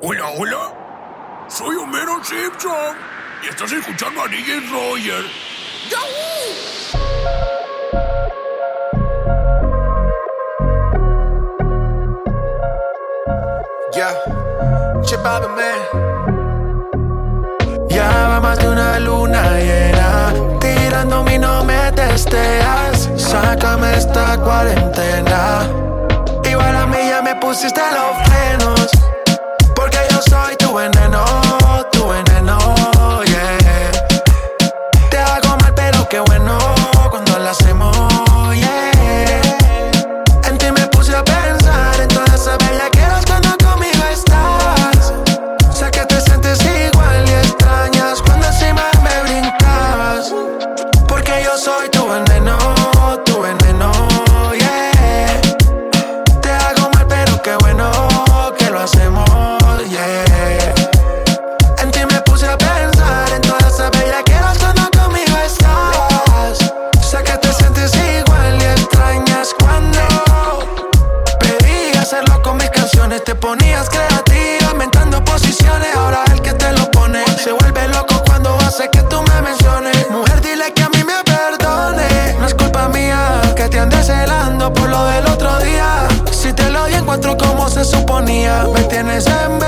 Hola, hola. Soy Homero Simpson. Y estás escuchando a DJ Roger. Ya, Chip man. Ya va más de una luna llena. Tirando mi no me testeas. Sácame esta cuarentena. Igual a mí ya me pusiste los frenos. Porque yo soy suponía. Me tienes en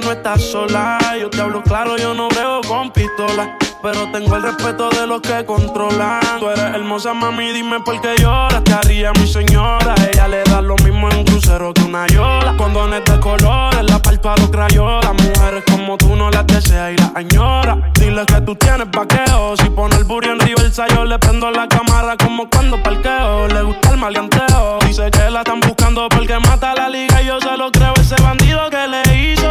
que no estás sola. Yo te hablo claro, yo no veo con pistola. Pero tengo el respeto de los que controlan. Tú eres hermosa, mami, dime por qué lloras. Te haría mi señora. Ella le da lo mismo en un crucero que una yola. Condones de colores, la parto a los crayolas. Mujeres como tú no las desea y las añora. Dile que tú tienes vaqueo. Si pone el burro en reversa, yo le prendo la cámara como cuando parqueo. Le gusta el maleanteo. Dice que la están buscando porque mata la liga y yo se lo creo. Ese bandido que le hizo,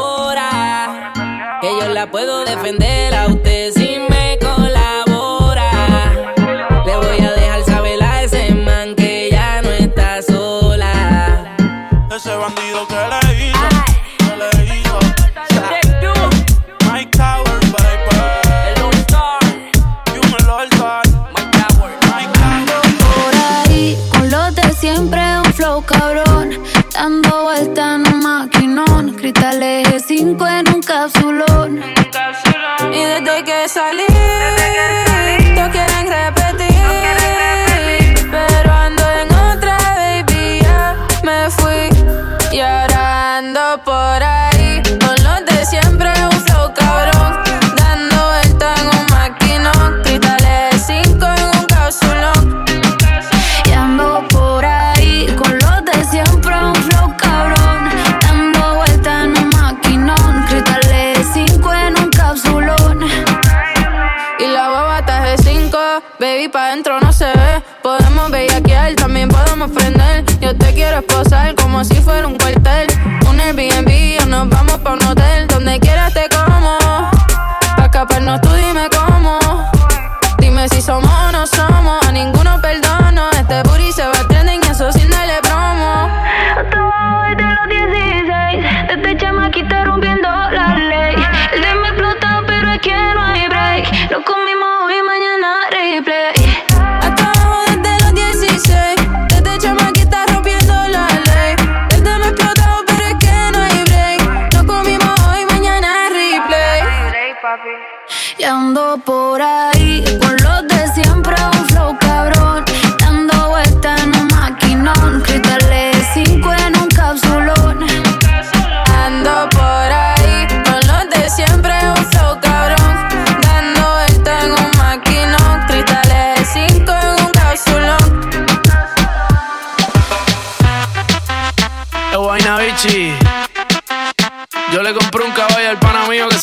Ofender a usted si me colabora. Le voy a dejar saber a ese man que ya no está sola. Ese bandido que le hizo, que le hizo. Mike Tower, baby. El Star, Dímelo, el Star. Mike Tower. Mike Tower. por ahí con los de siempre un flow cabrón dando vuelta en un maquinón cristales de 5 en desde Pa' escaparnos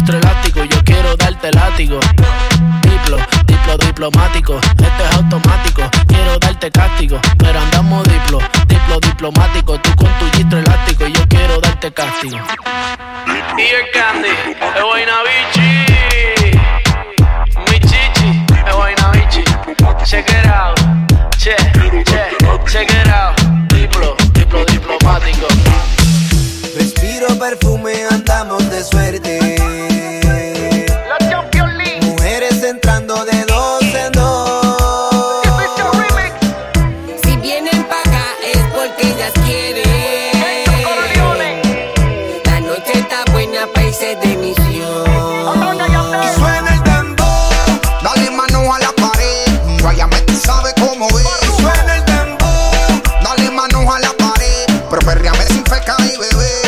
gistro elástico, yo quiero darte látigo. Diplo, diplo diplomático, esto es automático. Quiero darte cáptico, pero andamos diplo, diplo diplomático. Tú con tu gistro elástico, yo quiero darte castigo. Y el candy, es buena bichi. Mi chichi, es buena bichi. Check it out, che, che, check it out. Diplo, diplo diplomático. Respiro perfume, andamos de suerte. feca y bebé.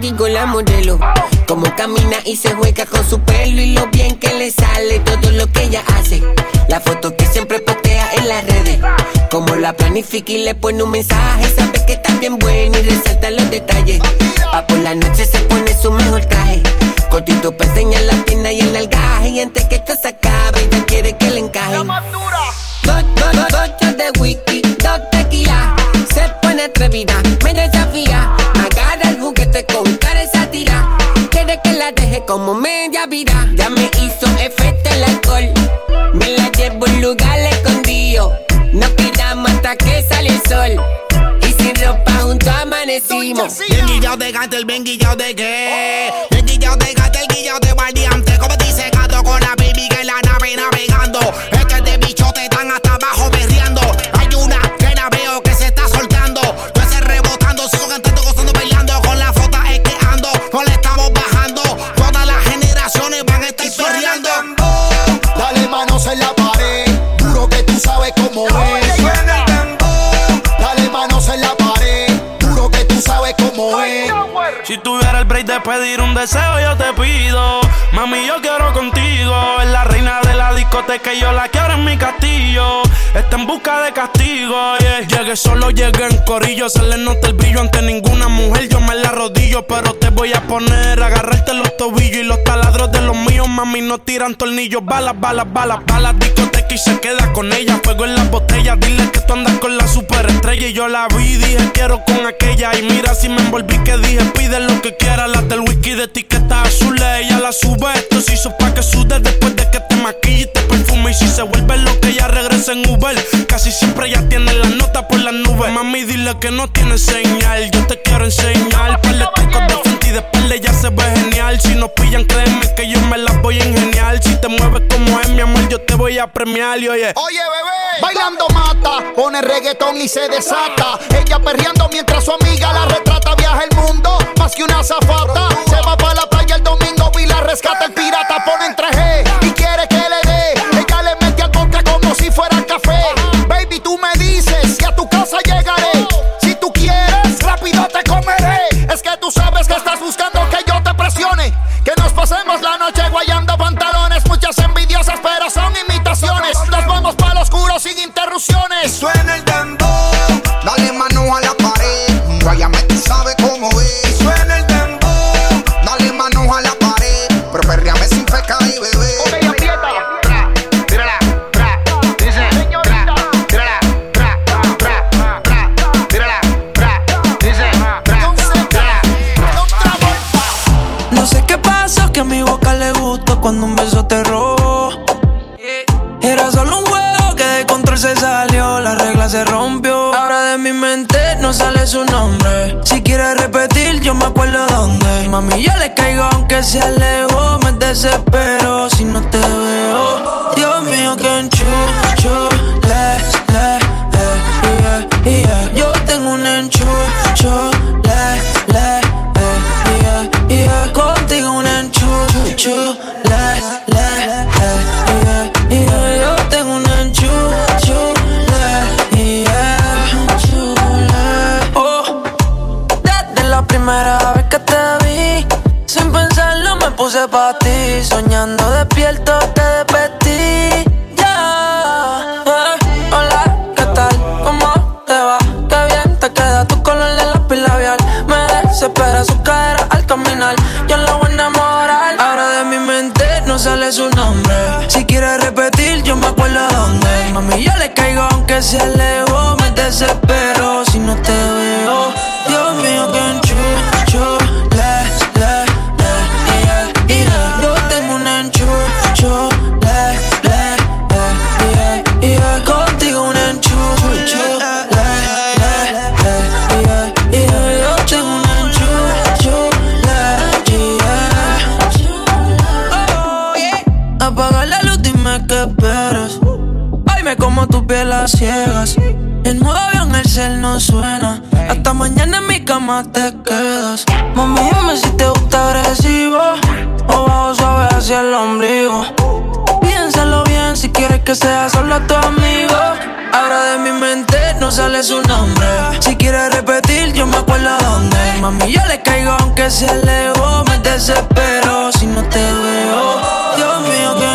digo la modelo. Como camina y se juega con su pelo y lo bien que le sale todo lo que ella hace. La foto que siempre postea en las redes. Como la planifica y le pone un mensaje. Sabe que está bien buena y resalta los detalles. Pa' por la noche se pone su mejor traje Cortito para enseñar la pierna y el algaje. Y antes que esto se acabe, ella quiere que le encaje. Dos, dos, dos, de whisky, dos tequila. Se pone atrevida, me desafía. Agarra el juguete con cara esa tira. Quiere que la deje como media vida. Ya me hizo efecto el alcohol. Me la llevo en lugar escondido. No quedamos hasta que sale el sol. Y sin ropa junto amanecimos. Bien guillado de gato, el bien guillado de qué. Tú sabes cómo es. Dale manos en la pared, duro que tú sabes cómo es. Si tuviera el break de pedir un deseo, yo te pido. Mami, yo quiero contigo. Es la reina de la discoteca y yo la quiero en mi castillo. Está en busca de castigo, yeah. Llegué solo, llegué en corillo. Se le nota el brillo ante ninguna mujer. Yo me la rodillo, pero te voy a poner. Agarrarte los tobillos y los taladros de los míos. Mami, no tiran tornillos. Balas, balas, balas, balas. Discoteca y se queda con ella. Fuego en las botellas. Dile que tú andas con la superestrella. Y yo la vi, dije quiero con aquella. Y mira si me envolví que dije pide lo que quiera. Las del whisky de etiqueta azul. Ella la sube. Esto se hizo pa' que sude después de que te maquille y te perfume. Y si se vuelve lo que ella regresa en Uber. Casi siempre ya tiene la nota por las nubes. Mami, dile que no tiene señal. Yo te quiero enseñar. Par de trucos de de espalda ya se ve genial. Si nos pillan, créeme que yo me las voy a ingeniar. Si te mueves como es, mi amor, yo te voy a premiar. Y oye, Oye, bebé, bailando mata, pone reggaetón y se desata. Ella perreando mientras su amiga la retrata. Viaja el mundo más que una zafata. Se va para la playa el domingo y la rescata el pirata. Pone en 3G y quiere que le dé. Ella le mete al contra como si fuera café. Baby, tú me dices que a tu casa llegaré. Tú sabes que estás buscando que yo te presione. Que nos pasemos la aunque se alejó. Me desespero ciegas. El nuevo avión, el cel no suena. Hasta mañana en mi cama te quedas. Mami, dime si te gusta agresivo o bajo suave hacia el ombligo. Piénsalo bien si quieres que sea solo tu amigo. Ahora de mi mente no sale su nombre. Si quiere repetir, yo me acuerdo dónde. Mami, yo le caigo aunque se lejos. Me desespero si no te veo. Dios mío, que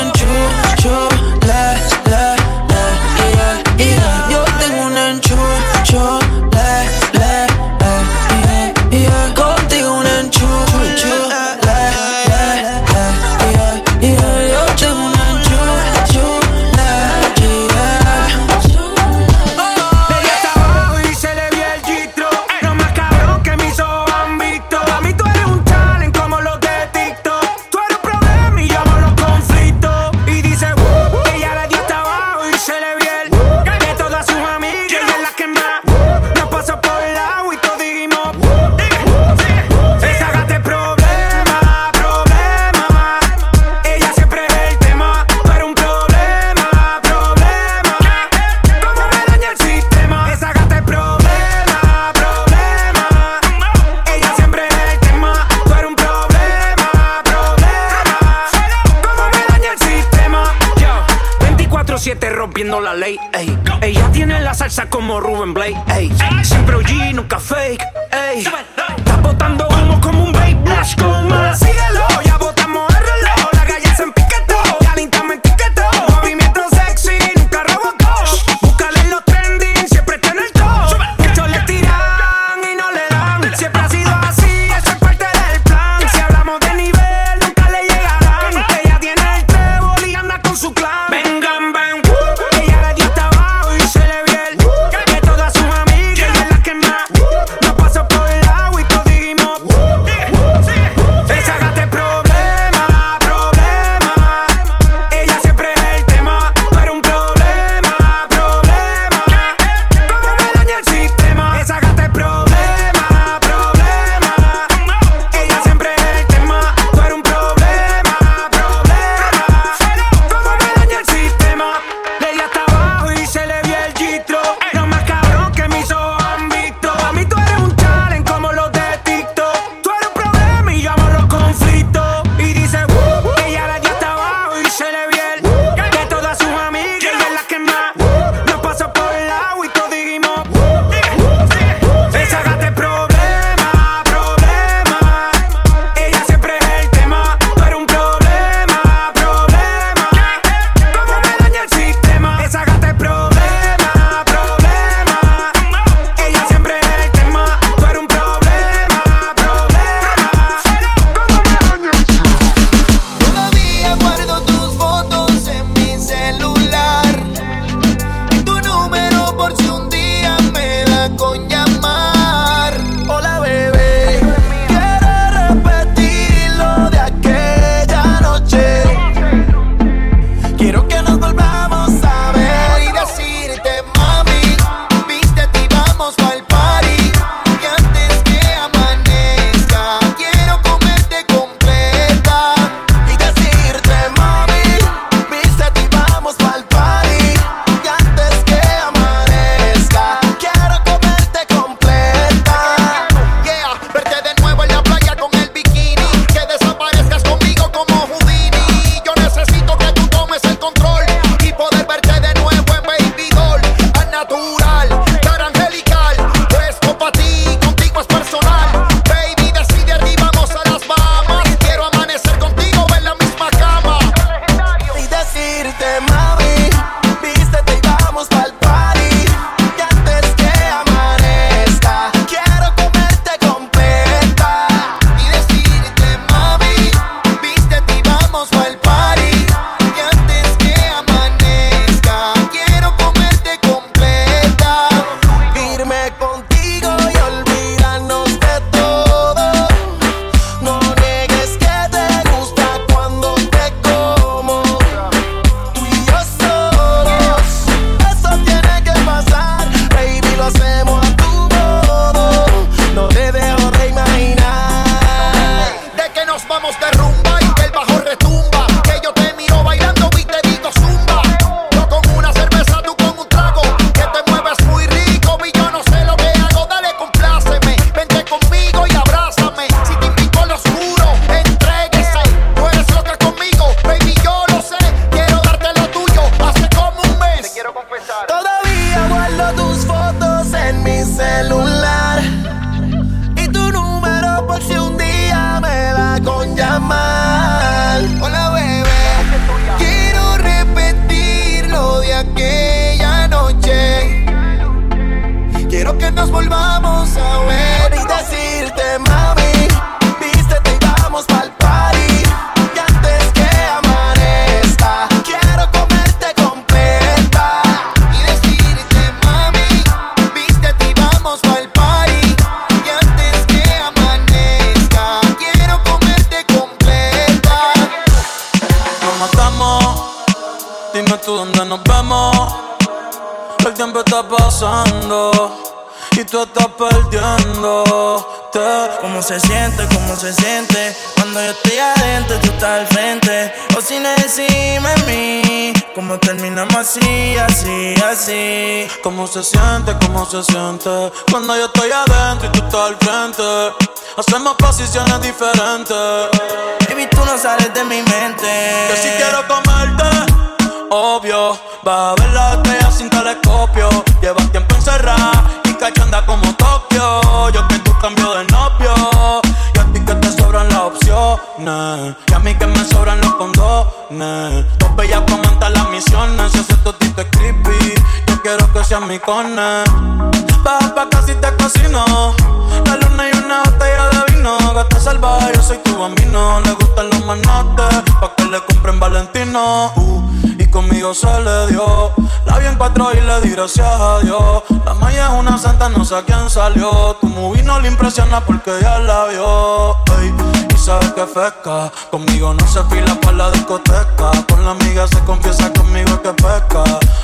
Baby, tú no sales de mi mente. Que si quiero comerte, obvio. Va a ver la estrella sin telescopio. Lleva tiempo encerrada y cachanda como Tokio. Yo que tú cambio de novio. Y a ti que te sobran las opciones. Y a mí que me sobran los condones. Dos bellas comentan las misiones. Si ese totito es creepy, yo quiero que seas mi cone. Gracias a Dios. La maya es una santa, no sé a quién salió. Tu movie no le impresiona porque ya la vio. y sabes que feca. Conmigo no se fila para la discoteca. Con la amiga se confiesa conmigo que peca.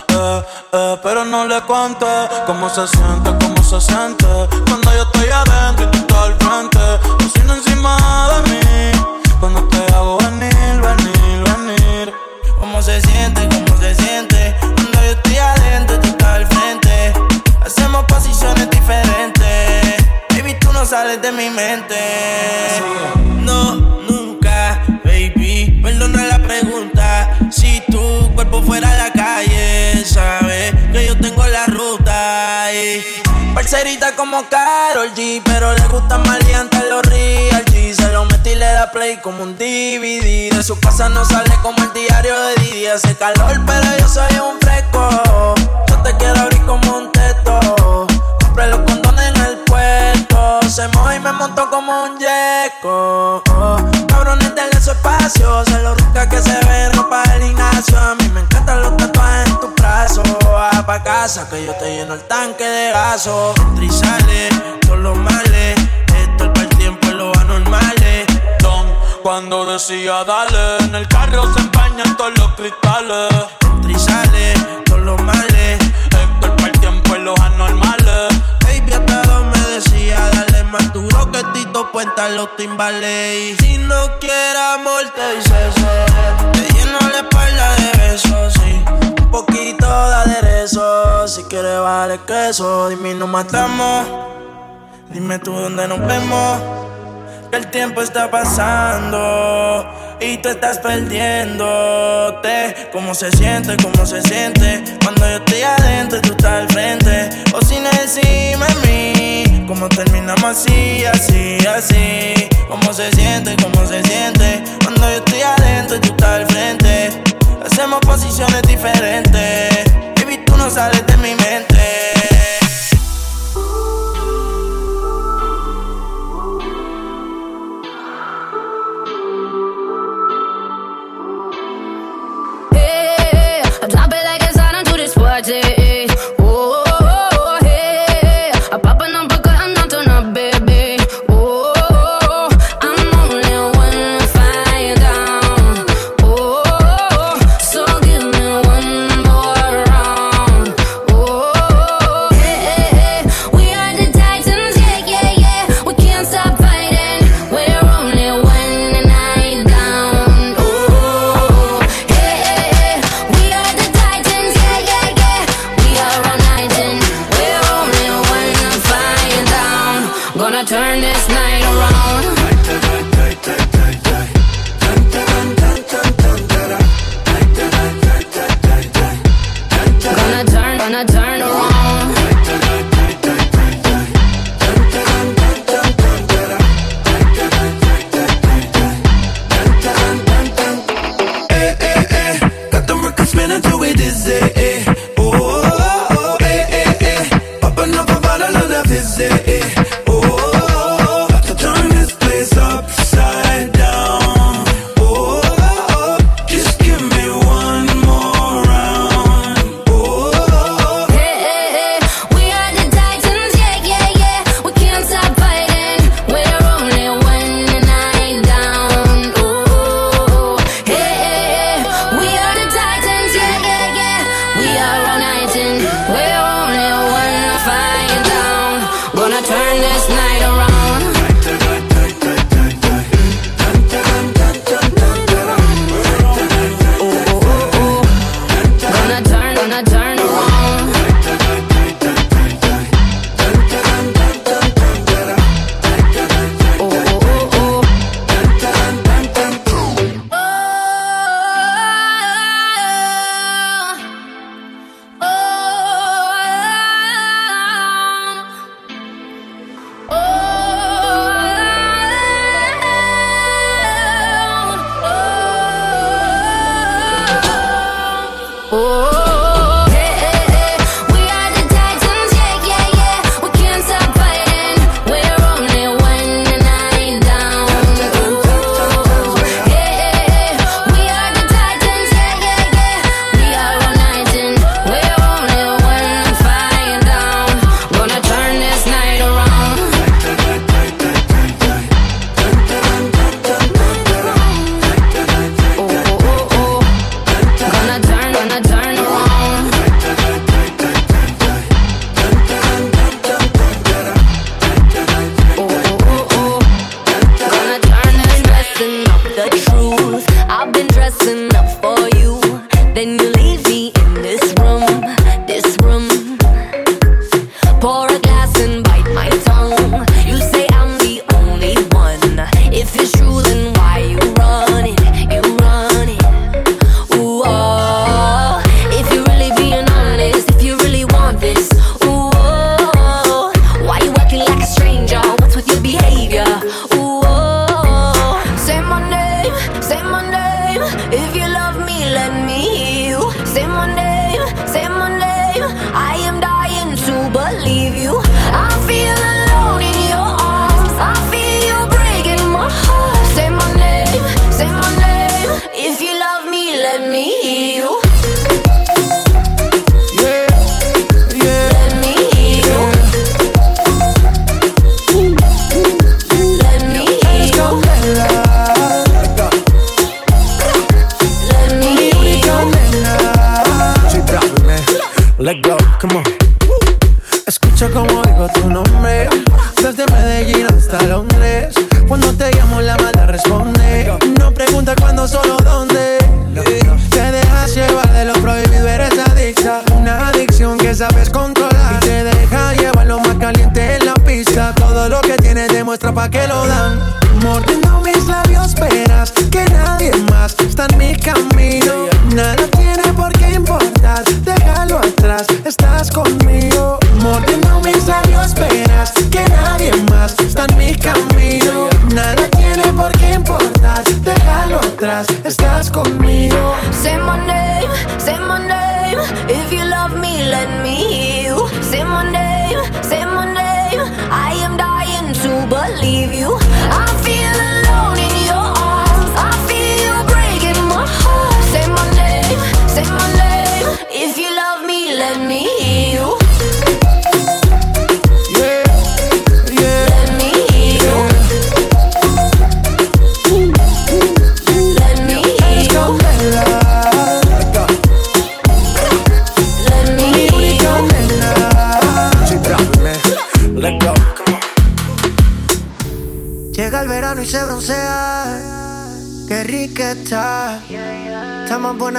Eh, eh, pero no le cuente cómo se siente, cómo se siente. Cuando yo estoy adentro y tú estás al frente. Cocina encima de mí. Cuando te hago venir, venir, venir. ¿Cómo se siente? Sales de mi mente. No, nunca, baby. Perdona la pregunta. Si tu cuerpo fuera a la calle, sabes que yo tengo la ruta. Y parcerita como Carol G, pero le gusta maleante los real G. Se lo metí y le da play como un DVD. De su casa no sale como el diario de Didi. Hace calor, pero yo soy un fresco. Yo te quiero abrir como un un yeco. Cabrones denle su espacio. Se lo rica que se ve ropa del gimnasio. A mí me encantan los tatuajes en tu brazo. Va pa' casa que yo te lleno el tanque de gaso. Entra y sale, todos los males. Esto es para el tiempo y los anormales. Don, cuando decía dale, en el carro se empañan todos los cristales. Entra y sale, todos los males. Esto es para el tiempo y los anormales. Baby, hasta me decía, dale más duro que Tito los timbales. Si no quieres amor, te dice sí. Te lleno la espalda de besos, sí. Un poquito de aderezo. Si quieres vale queso, dime nos matamos. Dime tú dónde nos vemos. Que el tiempo está pasando y tú estás perdiéndote. ¿Cómo se siente? ¿Cómo se siente? Cuando yo estoy adentro y tú estás al frente. O sin encima mí. ¿Cómo terminamos así, así, así? ¿Cómo se siente? ¿Cómo se siente? Cuando yo estoy adentro y tú estás al frente. Hacemos posiciones diferentes. Baby, tú no sales de mi mente.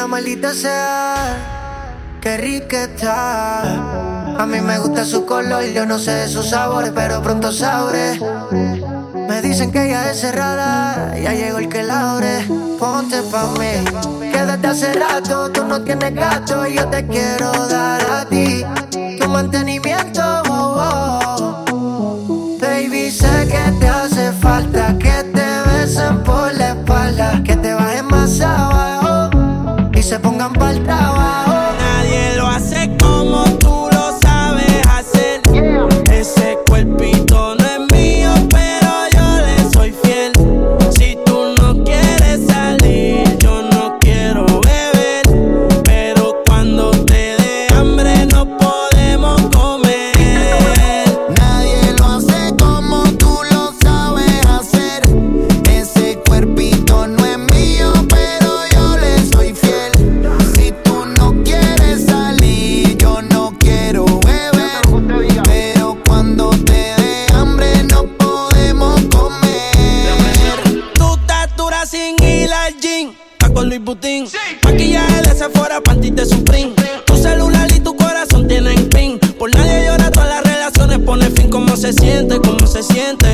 Maldita sea. Qué rica está. A mí me gusta su color, yo no sé de sus sabores, pero pronto sabré. Me dicen que ella es cerrada, ya llegó el que la ore. Ponte pa' mí, que desde hace rato tú no tienes gato y yo te quiero dar a ti. Tu mantenimiento, oh, oh. Se pongan Panty de Supreme. Tu celular y tu corazón tienen pin. Por nadie llora, todas las relaciones pone fin. ¿Cómo se siente? ¿Cómo se siente?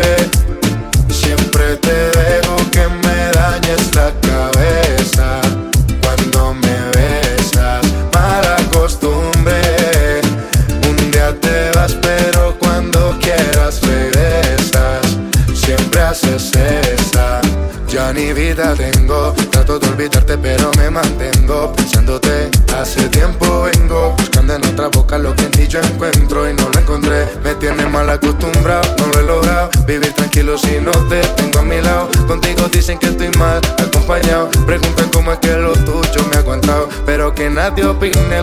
nadie opine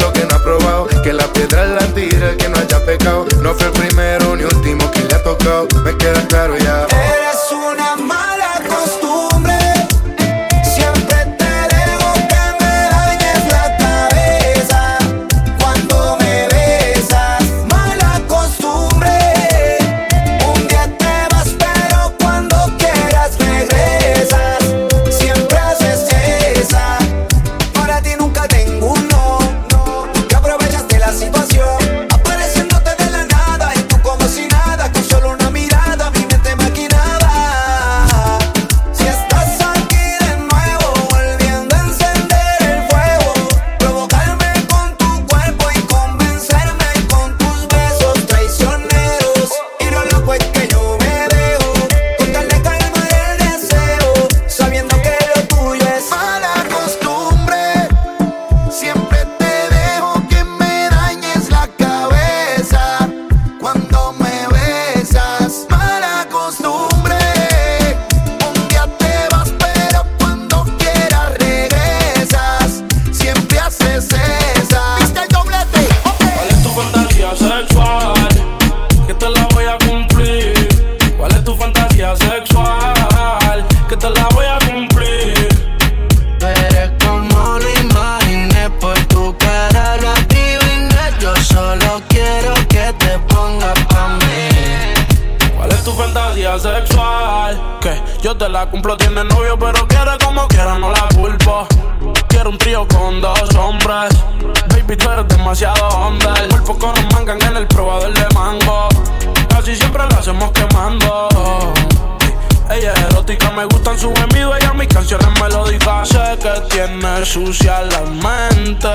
Erótica, me gustan sus gemidos, ella mis canciones melódicas. Sé que tiene sucia la mente.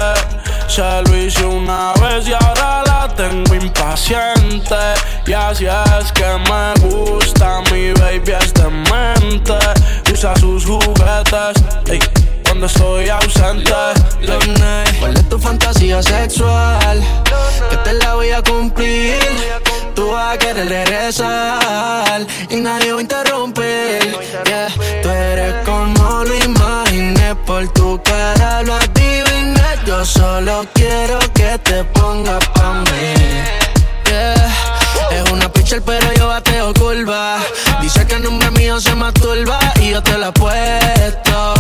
Se lo hice una vez y ahora la tengo impaciente. Y así es que me gusta, mi baby es demente. Usa sus juguetes. cuando estoy ausente. ¿Cuál es tu fantasía sexual? Que te la voy a cumplir. Tú vas a querer regresar y nadie va a interrumpir. Yeah. Tú eres como lo imaginé por tu cara, lo adiviné. Yo solo quiero que te pongas pa' mí. Es una pitcher, pero yo bateo curva. Dice que el nombre mío se masturba y yo te la puesto.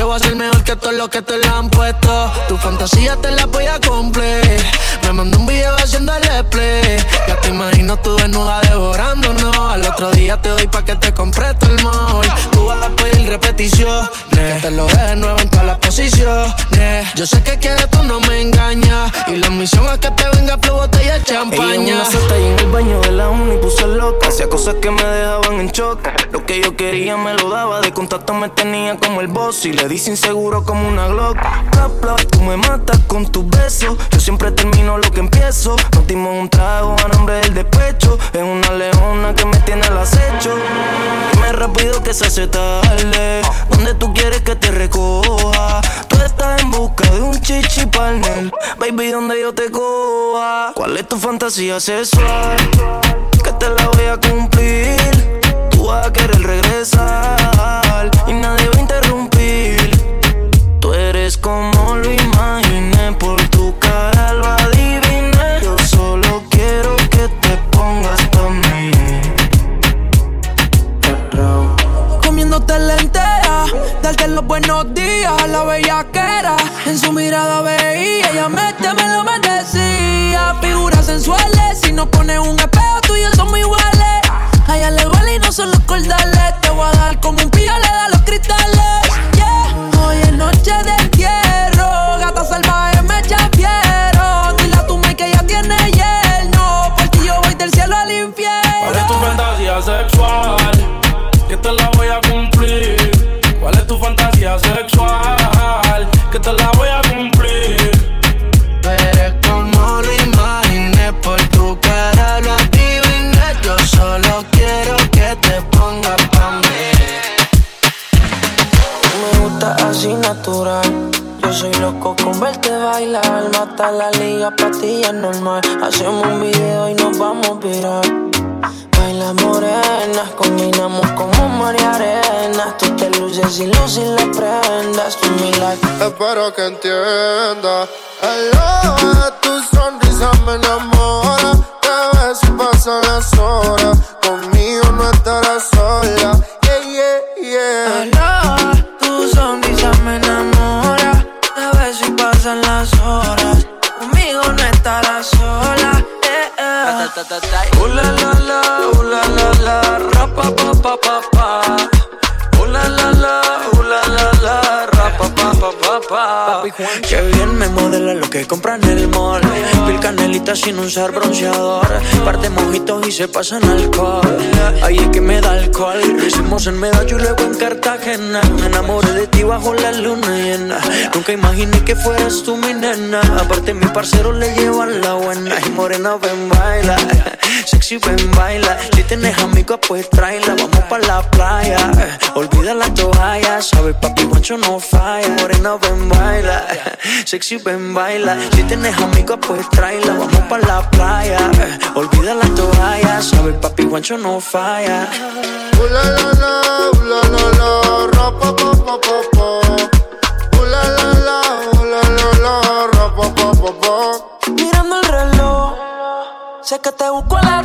Que voy a ser mejor que todo lo que te lo han puesto. Tu fantasía te la voy a cumplir. Me mandó un video haciendo el play. Ya te imagino tú desnuda devorándonos. Al otro día te doy pa' que te compre el mall. Tú vas a pedir repetición. Que te lo de nuevo en todas las posiciones. Yo sé que quieres, tú no me engañas. Y la misión es que te venga flow, botella de champaña. Ella en en el baño de la uni puso loca. Hacía cosas que me dejaban en shock. Lo que yo quería me lo daba. De contacto me tenía como el boss. Y le dice inseguro como una Glock. tú me matas con tus besos. Yo siempre termino lo que empiezo. Nos dimos un trago a nombre del despecho. Es una leona que me tiene al acecho. Rápido que se hace tarde. ¿Dónde tú quieres que te recoja? Tú estás en busca de un chichi partner. Baby, ¿dónde yo te coja? ¿Cuál es tu fantasía sexual? Que te la voy a cumplir. Tú vas a querer regresar y nadie va a interrumpir. Buenos días a la bellaquera. En su mirada veía, ella me lo me decía. Figuras sensuales, si no pones un espejo, tú y yo somos iguales. A ella le duele y no son los cordales. Te voy a dar como un pillo le da los Yo soy loco con verte bailar. Mata la liga, patilla normal. Hacemos un video y nos vamos a virar. Baila morena, combinamos como mar y arena. Tú te luces y luces las prendas. Tu like. Espero que entienda. Hello, tu sonrisa me enamora. Te ves y pasan las horas. Uh la la la, uh la la la, rapa pa pa pa pa. Que bien me modela lo que compran en el mall. Pil canelita sin usar bronceador. Parte mojitos y se pasan alcohol. Ahí es que me da alcohol. Lo hicimos en Medallo y luego en Cartagena. Me enamoré de ti bajo la luna llena. Nunca imaginé que fueras tú mi nena. Aparte, mi parcero le llevan la buena. Y morena, ven, baila. Sexy, ven, baila. Si tienes amigos, pues tráela. Vamos pa' la playa. Olvida la toalla. Sabes, papi, guancho no falla. Morena, ven, baila. Sexy, ven, baila. Si tienes amigos, pues tráela. Vamos pa' la playa. Olvida la toalla. Sabes, papi, guancho no falla. Uh la la la, uh la la la, rapa pa pa pa pa. La la la, la la la, rapa pa pa pa. Mirando el reloj, sé que te busco a las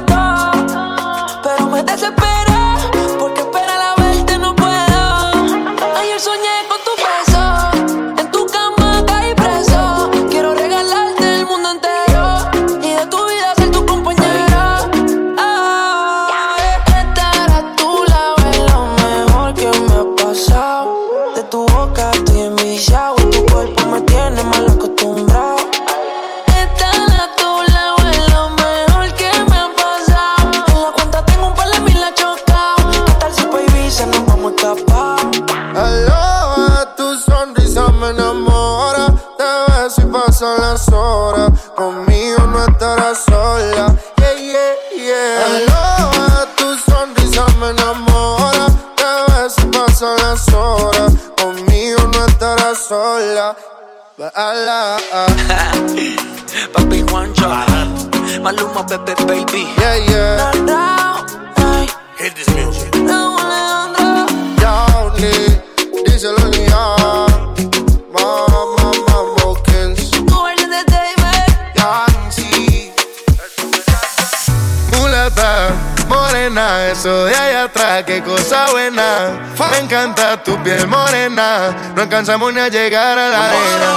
eso de allá atrás, qué cosa buena. Me encanta tu piel morena, no alcanzamos ni a llegar a la arena.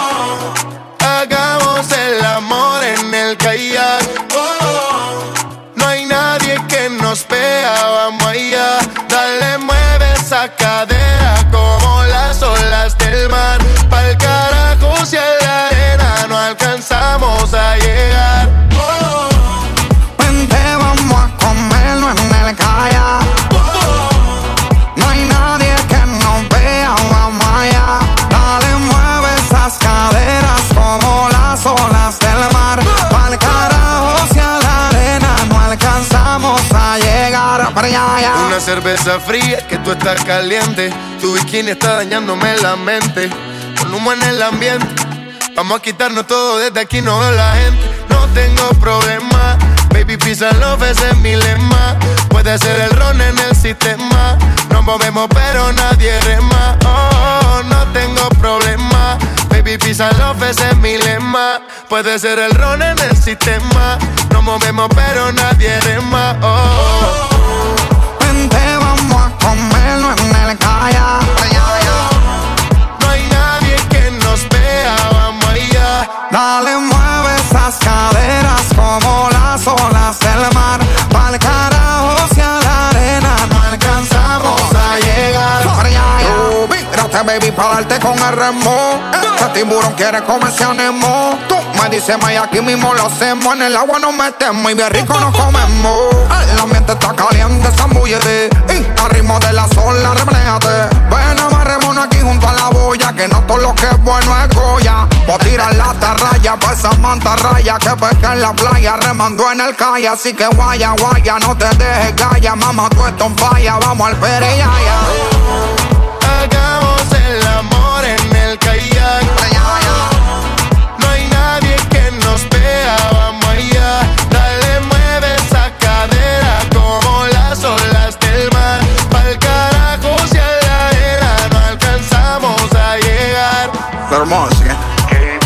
Hagamos el amor en el kayak. No hay nadie que nos vea, vamos allá. Dale, mueve esa cadera cerveza fría que tú estás caliente. Tu bikini está dañándome la mente. Con humo en el ambiente. Vamos a quitarnos todo desde aquí, no veo la gente. No tengo problema. Baby, pisa love, ese es mi lema. Puede ser el ron en el sistema. Nos movemos, pero nadie rema. Oh, no tengo problema. Baby, pisa love, ese es mi lema. Puede ser el ron en el sistema. Nos movemos, pero nadie rema. Oh. Vente, a comerlo en el calla. No hay nadie que nos vea, vamos allá. Dale, mueve esas caderas como las olas del mar. Pa'l carajo si a la arena no alcanzamos a llegar. Para allá. Mírate, baby, pa' darte con el remo. Este tiburón quiere comerse anemo. Tú me dices, may, aquí mismo lo hacemos. En el agua nos metemos y bien rico nos comemos. El ambiente está caliente, zambullete. Ritmo de la sola, repléate. Ven, amarrémonos aquí junto a la boya. Que no todo lo que es bueno es Goya. A tirar la tarraya pa' esa mantarraya que pesca en la playa. Remando en el calle, así que guaya, guaya. No te dejes gaya, mamá, tú estás en falla. Vamos al pereyaya. Hagamos el amor en el kayak. Llegar. Hermoso,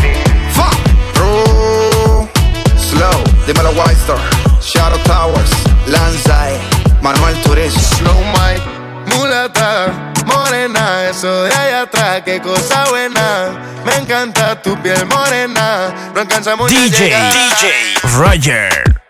Fuck. Ru. Slow, dímelo White Star. Shadow Towers, Lanzai, Manuel Turizo. Slow Mike, mulata, morena, eso de allá atrás, qué cosa buena. Me encanta tu piel morena, no alcanzamos DJ. DJ Roger.